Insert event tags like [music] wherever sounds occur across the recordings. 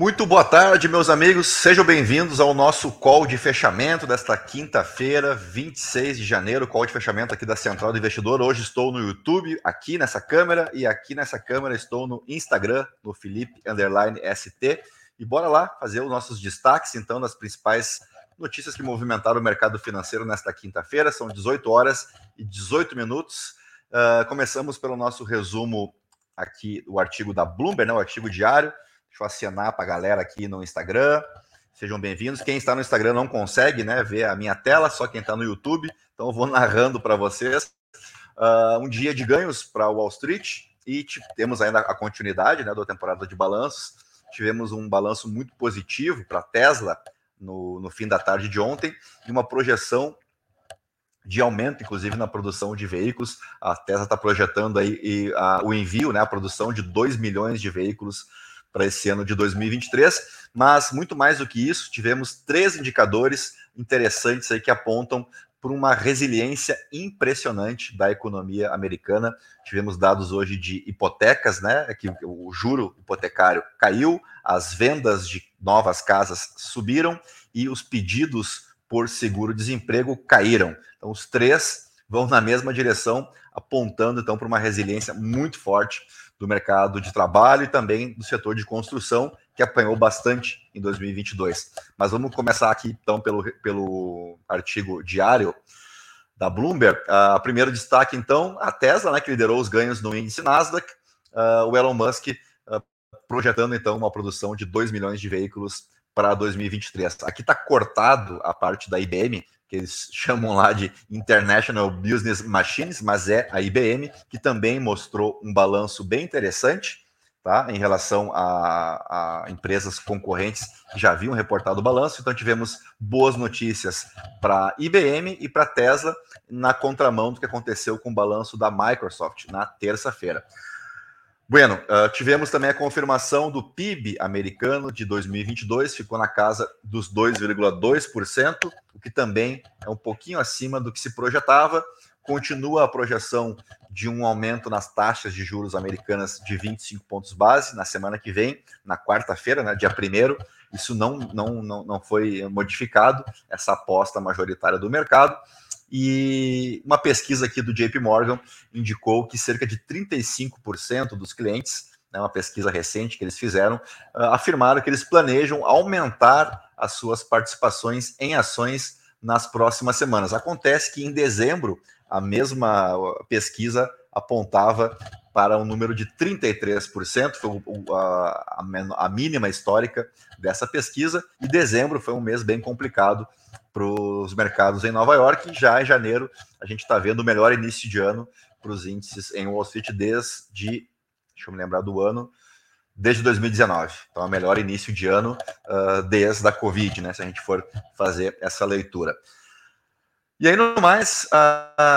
Muito boa tarde, meus amigos. Sejam bem-vindos ao nosso call de fechamento desta quinta-feira, 26 de janeiro, call de fechamento aqui da Central do Investidor. Hoje estou no YouTube, aqui nessa câmera, e aqui nessa câmera estou no Instagram, no Felipe Underline ST. E bora lá fazer os nossos destaques, então, das principais notícias que movimentaram o mercado financeiro nesta quinta-feira. São 18 horas e 18 minutos. Uh, começamos pelo nosso resumo aqui, o artigo da Bloomberg, né, o artigo diário. Deixa eu acenar para a galera aqui no Instagram. Sejam bem-vindos. Quem está no Instagram não consegue né, ver a minha tela, só quem está no YouTube. Então eu vou narrando para vocês. Uh, um dia de ganhos para Wall Street e temos ainda a continuidade né, da temporada de balanços. Tivemos um balanço muito positivo para a Tesla no, no fim da tarde de ontem e uma projeção de aumento, inclusive, na produção de veículos. A Tesla está projetando aí e, a, o envio, né, a produção de 2 milhões de veículos para esse ano de 2023, mas muito mais do que isso, tivemos três indicadores interessantes aí que apontam por uma resiliência impressionante da economia americana. Tivemos dados hoje de hipotecas, né? É que o juro hipotecário caiu, as vendas de novas casas subiram e os pedidos por seguro-desemprego caíram. Então, os três vão na mesma direção, apontando então para uma resiliência muito forte do mercado de trabalho e também do setor de construção, que apanhou bastante em 2022. Mas vamos começar aqui, então, pelo, pelo artigo diário da Bloomberg. Uh, primeiro destaque, então, a Tesla, né, que liderou os ganhos no índice Nasdaq. Uh, o Elon Musk uh, projetando, então, uma produção de 2 milhões de veículos para 2023. Aqui está cortado a parte da IBM, que eles [laughs] chamam lá de International Business Machines, mas é a IBM, que também mostrou um balanço bem interessante, tá? Em relação a, a empresas concorrentes que já haviam reportado o balanço. Então, tivemos boas notícias para IBM e para Tesla, na contramão do que aconteceu com o balanço da Microsoft na terça-feira. Bueno, uh, tivemos também a confirmação do PIB americano de 2022, ficou na casa dos 2,2%, o que também é um pouquinho acima do que se projetava. Continua a projeção de um aumento nas taxas de juros americanas de 25 pontos base na semana que vem, na quarta-feira, né, dia 1 Isso não, não, não, não foi modificado, essa aposta majoritária do mercado. E uma pesquisa aqui do JP Morgan indicou que cerca de 35% dos clientes, né, uma pesquisa recente que eles fizeram, uh, afirmaram que eles planejam aumentar as suas participações em ações nas próximas semanas. Acontece que em dezembro, a mesma pesquisa apontava para um número de 33%, foi a, mínima histórica dessa pesquisa, e dezembro foi um mês bem complicado para os mercados em Nova York. Já em janeiro, a gente está vendo o melhor início de ano para os índices em Wall Street desde, deixa eu me lembrar do ano, desde 2019. Então, é o melhor início de ano uh, desde a Covid, né? Se a gente for fazer essa leitura. E aí, no mais,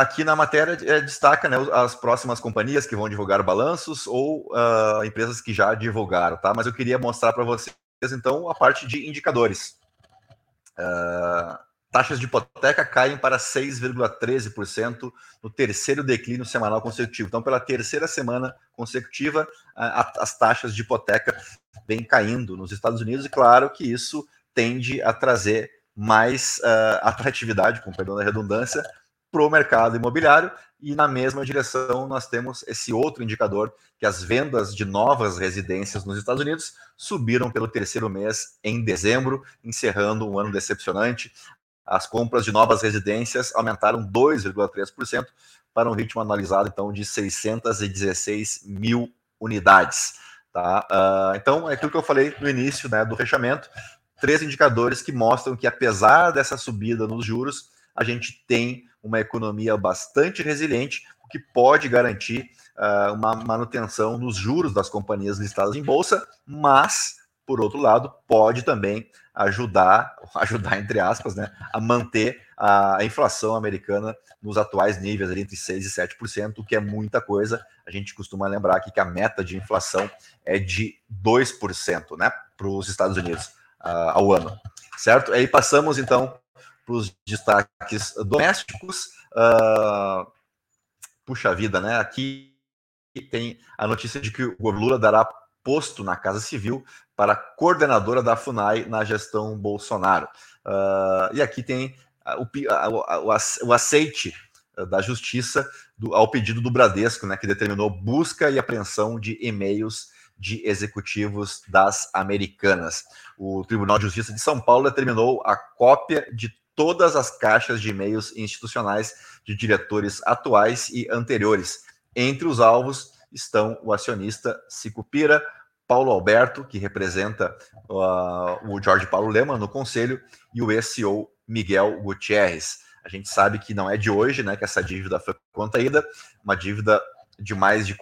aqui na matéria é, destaca né, as próximas companhias que vão divulgar balanços ou uh, empresas que já divulgaram, tá? Mas eu queria mostrar para vocês, então, a parte de indicadores. Uh, taxas de hipoteca caem para 6,13% no terceiro declínio semanal consecutivo. Então, pela terceira semana consecutiva, as taxas de hipoteca vêm caindo nos Estados Unidos, e claro que isso tende a trazer mais uh, atratividade, com perdão da redundância, para o mercado imobiliário. E na mesma direção, nós temos esse outro indicador, que as vendas de novas residências nos Estados Unidos subiram pelo terceiro mês em dezembro, encerrando um ano decepcionante. As compras de novas residências aumentaram 2,3% para um ritmo analisado então de 616 mil unidades. Tá? Uh, então, é aquilo que eu falei no início né, do fechamento, três indicadores que mostram que, apesar dessa subida nos juros, a gente tem uma economia bastante resiliente, o que pode garantir uh, uma manutenção nos juros das companhias listadas em bolsa, mas, por outro lado, pode também ajudar, [laughs] ajudar entre aspas, né, a manter a inflação americana nos atuais níveis, ali entre 6% e 7%, o que é muita coisa. A gente costuma lembrar aqui que a meta de inflação é de 2% né, para os Estados Unidos uh, ao ano, certo? Aí passamos então para os destaques domésticos. Uh, puxa vida, né? Aqui tem a notícia de que o Lula dará posto na Casa Civil para coordenadora da FUNAI na gestão Bolsonaro. Uh, e aqui tem o, o, o aceite da justiça do, ao pedido do Bradesco, né, que determinou busca e apreensão de e-mails de executivos das americanas. O Tribunal de Justiça de São Paulo determinou a cópia de todas as caixas de e-mails institucionais de diretores atuais e anteriores. Entre os alvos estão o acionista Sicupira, Paulo Alberto, que representa uh, o Jorge Paulo Lema no conselho, e o ex-CEO Miguel Gutierrez. A gente sabe que não é de hoje, né, que essa dívida foi contraída, uma dívida de mais de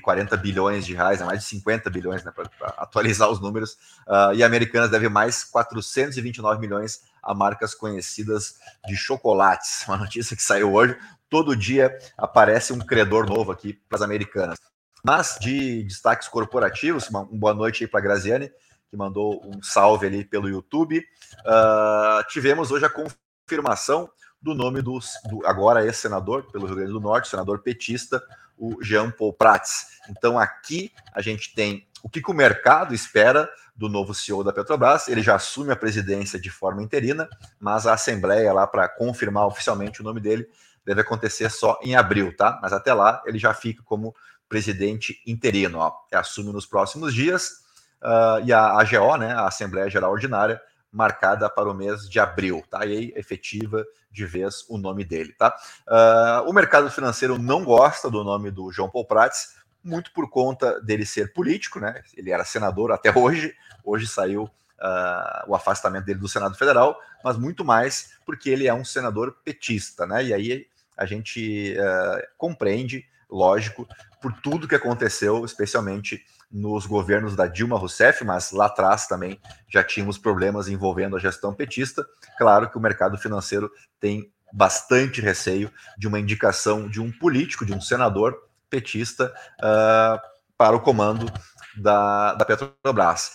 40 bilhões de reais, né, mais de 50 bilhões, né, para atualizar os números, uh, e a Americanas deve mais 429 milhões a marcas conhecidas de chocolates. [laughs] Uma notícia que saiu hoje. Todo dia aparece um credor novo aqui para as Americanas. Mas de destaques corporativos, uma, uma boa noite aí para a Graziane, que mandou um salve ali pelo YouTube. Uh, tivemos hoje a confirmação do nome do, do agora ex-senador pelo Rio Grande do Norte, senador petista, o Jean Paul Prats. Então aqui a gente tem o que, que o mercado espera do novo CEO da Petrobras. Ele já assume a presidência de forma interina, mas a assembleia lá para confirmar oficialmente o nome dele deve acontecer só em abril, tá? Mas até lá ele já fica como presidente interino, ó. Assume nos próximos dias. Uh, e a AGO, né, a Assembleia Geral Ordinária, marcada para o mês de abril, tá? E aí, efetiva de vez o nome dele, tá? Uh, o mercado financeiro não gosta do nome do João Paul Prats, muito por conta dele ser político, né? Ele era senador até [laughs] hoje, hoje saiu uh, o afastamento dele do Senado Federal, mas muito mais porque ele é um senador petista, né? E aí a gente uh, compreende, lógico, por tudo que aconteceu, especialmente nos governos da Dilma Rousseff, mas lá atrás também já tínhamos problemas envolvendo a gestão petista. Claro que o mercado financeiro tem bastante receio de uma indicação de um político, de um senador petista uh, para o comando da, da Petrobras.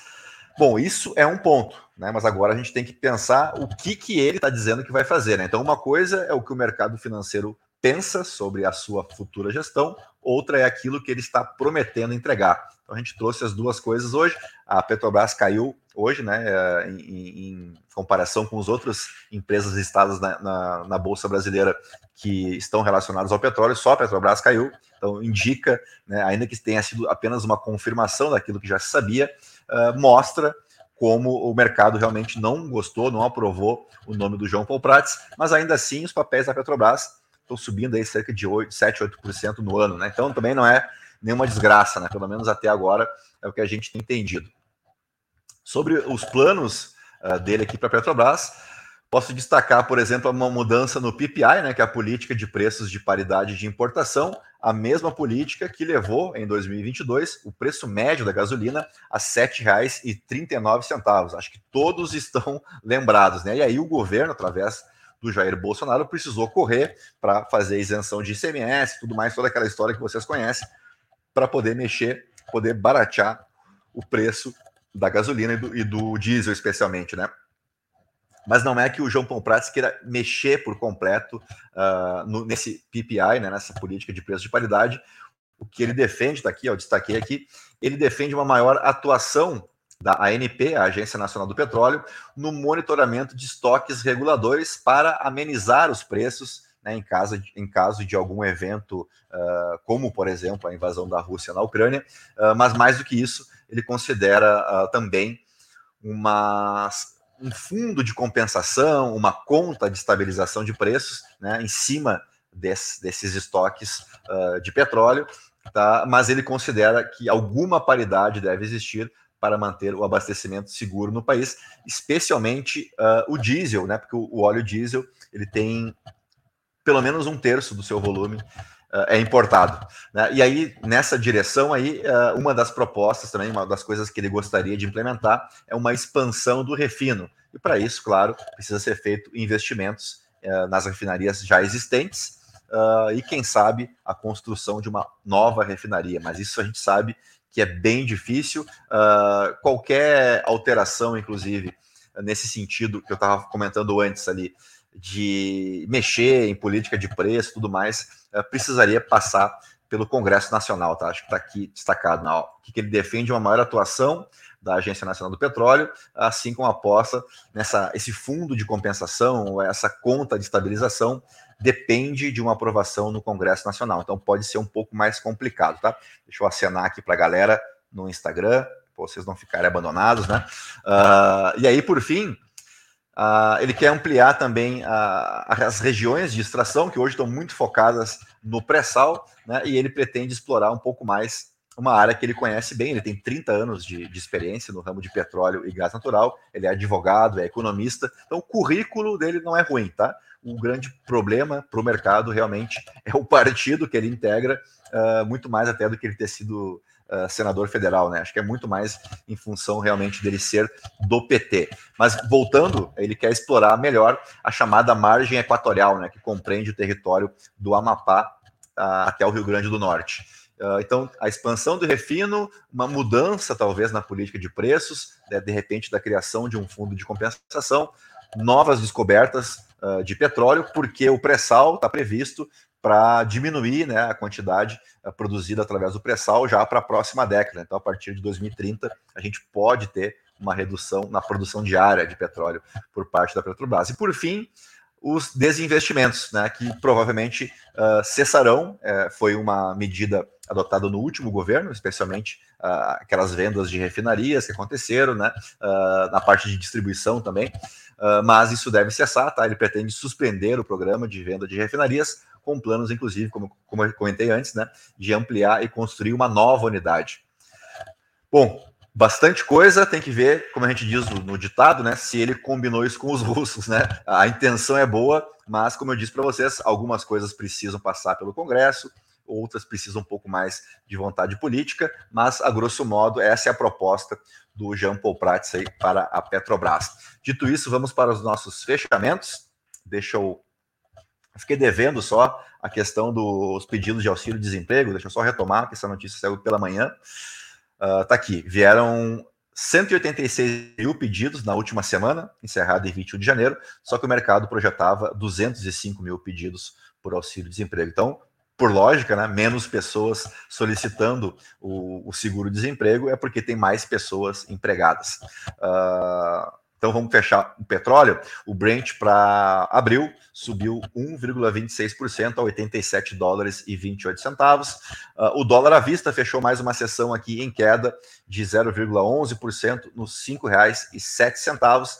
Bom, isso é um ponto, né? Mas agora a gente tem que pensar o que, que ele está dizendo que vai fazer. Né? Então, uma coisa é o que o mercado financeiro pensa sobre a sua futura gestão, outra é aquilo que ele está prometendo entregar. Então a gente trouxe as duas coisas hoje. A Petrobras caiu hoje, né, eh, em, em comparação com as outras empresas listadas na, na, na, Bolsa Brasileira que estão relacionadas ao petróleo, só a Petrobras caiu. Então indica, né, ainda que tenha sido apenas uma confirmação daquilo que já se sabia, uh, mostra como o mercado realmente não gostou, não aprovou o nome do João Paul Prats, mas ainda assim os papéis da Petrobras estão subindo aí cerca de 8, 7, 8% no ano, né? Então também não é nenhuma desgraça, né? Pelo menos até agora é o que a gente tem entendido. Sobre os planos uh, dele aqui para a Petrobras, posso destacar, por exemplo, uma mudança no PPI, né, que é a política de preços de paridade de importação, a mesma política que levou em 2022 o preço médio da gasolina a R$ 7,39. Acho que todos estão lembrados, né? E aí o governo, através do Jair Bolsonaro precisou correr para fazer isenção de ICMS, tudo mais, toda aquela história que vocês conhecem, para poder mexer, poder baratear o preço da gasolina e do, e do, diesel, especialmente, né? Mas não é que o João Paulo Prats queira mexer por completo uh, no, nesse PPI, né, nessa política de preço de paridade. O que ele defende, está aqui, eu destaquei aqui, ele defende uma maior atuação da ANP, a Agência Nacional do Petróleo, no monitoramento de estoques reguladores para amenizar os preços né, em, caso de, em caso de algum evento, uh, como, por exemplo, a invasão da Rússia na Ucrânia. Uh, mas, mais do que isso, ele considera uh, também uma, um fundo de compensação, uma conta de estabilização de preços né, em cima desse, desses estoques de petróleo. Tá? Mas ele considera que alguma paridade deve existir para manter o abastecimento seguro no país, especialmente uh, o diesel, né? Porque o, o, óleo diesel ele tem pelo menos um terço do seu volume uh, é importado. Né? E aí nessa direção aí uh, uma das propostas também, uma das coisas que ele gostaria de implementar é uma expansão do refino. E para isso, claro, precisa ser feito investimentos nas refinarias já existentes. e quem sabe a construção de uma nova refinaria, mas isso a gente sabe que é bem difícil. Uh, qualquer alteração, inclusive, nesse sentido que eu estava comentando antes ali, de mexer em política de preço tudo mais, uh, precisaria passar pelo Congresso Nacional, tá? Acho que está aqui destacado, não, que ele defende uma maior atuação da Agência Nacional do Petróleo, assim como aposta nessa esse fundo de compensação, essa conta de estabilização depende de uma aprovação no Congresso Nacional. Então pode ser um pouco mais complicado, tá? Deixa eu acenar aqui para a galera no Instagram, para vocês não ficarem abandonados, né? Uh, e aí, por fim, uh, ele quer ampliar também uh, as regiões de extração, que hoje estão muito focadas no pré-sal, né? E ele pretende explorar um pouco mais uma área que ele conhece bem, ele tem 30 anos de, de, experiência no ramo de petróleo e gás natural, ele é advogado, é economista, então o currículo dele não é ruim, tá? O grande problema para o mercado realmente é o partido que ele integra, uh, muito mais até do que ele ter sido uh, senador federal, né? Acho que é muito mais em função realmente dele ser do PT. Mas voltando, ele quer explorar melhor a chamada margem equatorial, né? Que compreende o território do Amapá uh, até o Rio Grande do Norte. Então, a expansão do refino, uma mudança talvez na política de preços, né, de repente da criação de um fundo de compensação, novas descobertas uh, de petróleo, porque o pré-sal está previsto para diminuir né, a quantidade uh, produzida através do pré-sal já para a próxima década. Então, a partir de 2030, a gente pode ter uma redução na produção diária de petróleo por parte da Petrobras. E, por fim, os desinvestimentos, né, que provavelmente uh, cessarão. É, foi uma medida adotada no último governo, especialmente uh, aquelas vendas de refinarias que aconteceram, né, uh, na parte de distribuição também. mas isso deve cessar, tá? Ele pretende suspender o programa de venda de refinarias, com planos, inclusive, como, como eu comentei antes, né, de ampliar e construir uma nova unidade. Bom, bastante coisa, tem que ver, como a gente diz no, ditado, né, se ele combinou isso com os [laughs] russos, né? A intenção é boa, mas como eu disse para vocês, algumas coisas precisam passar pelo Congresso, outras precisam um pouco mais de vontade política, mas a grosso modo essa é a proposta do Jean Paul Prats aí para a Petrobras. Dito isso, vamos para os nossos fechamentos. Deixa eu Fiquei devendo só a questão dos pedidos de auxílio-desemprego. Deixa eu só retomar, que essa notícia saiu pela manhã. Uh, tá aqui. Vieram 186 mil pedidos na última semana, encerrada em 21 de janeiro, só que o mercado projetava 205 mil pedidos por auxílio-desemprego. Então, por lógica, né, menos pessoas solicitando o, o seguro-desemprego é porque tem mais pessoas empregadas. Uh, então vamos fechar o petróleo. O Brent para abril subiu 1,26% a 87 dólares e 28 centavos. Uh, o dólar à vista fechou mais uma sessão aqui em queda de 0,11% nos R$ 5,07.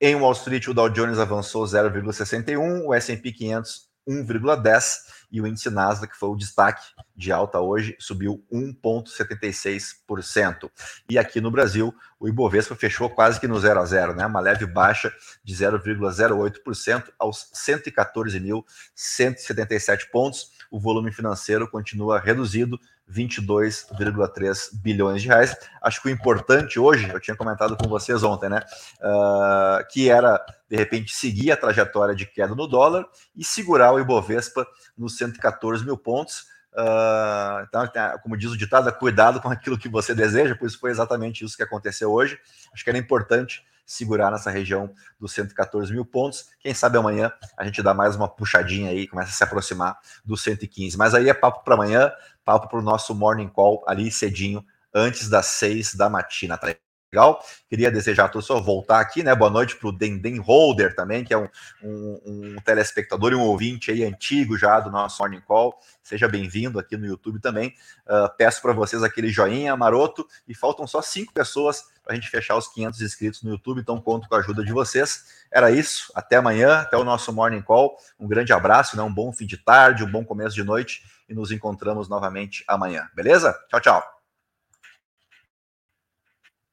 Em Wall Street, o Dow Jones avançou 0,61, o S&P 500 1,10 e o índice Nasdaq, que foi o destaque de alta hoje, subiu 1,76%. E aqui no Brasil, o Ibovespa fechou quase que no zero a zero, né? Uma leve baixa de 0,08% aos 114.177 pontos. O volume financeiro continua reduzido 22,3 bilhões de reais. Acho que o importante hoje, eu tinha comentado com vocês ontem, né? Uh, que era, de repente, seguir a trajetória de queda no dólar e segurar o Ibovespa nos 114 mil pontos. Uh, então, como diz o ditado, cuidado com aquilo que você deseja, pois foi exatamente isso que aconteceu hoje. Acho que era importante segurar nessa região dos 114 mil pontos. Quem sabe amanhã a gente dá mais uma puxadinha aí, começa a se aproximar dos 115. Mas aí é papo para amanhã, papo para o nosso morning call ali cedinho, antes das seis da matina, tá legal? Queria desejar a todos só voltar aqui, né? Boa noite para o Denden Holder também, que é um, um, um, telespectador e um ouvinte aí antigo já do nosso Morning Call. Seja bem-vindo aqui no YouTube também. Uh, peço para vocês aquele joinha maroto e faltam só cinco pessoas para a gente fechar os 500 inscritos no YouTube, então conto com a ajuda de vocês. Era isso, até amanhã, até o nosso Morning Call. Um grande abraço, né? um bom fim de tarde, um bom começo de noite e nos encontramos novamente amanhã, beleza? Tchau, tchau.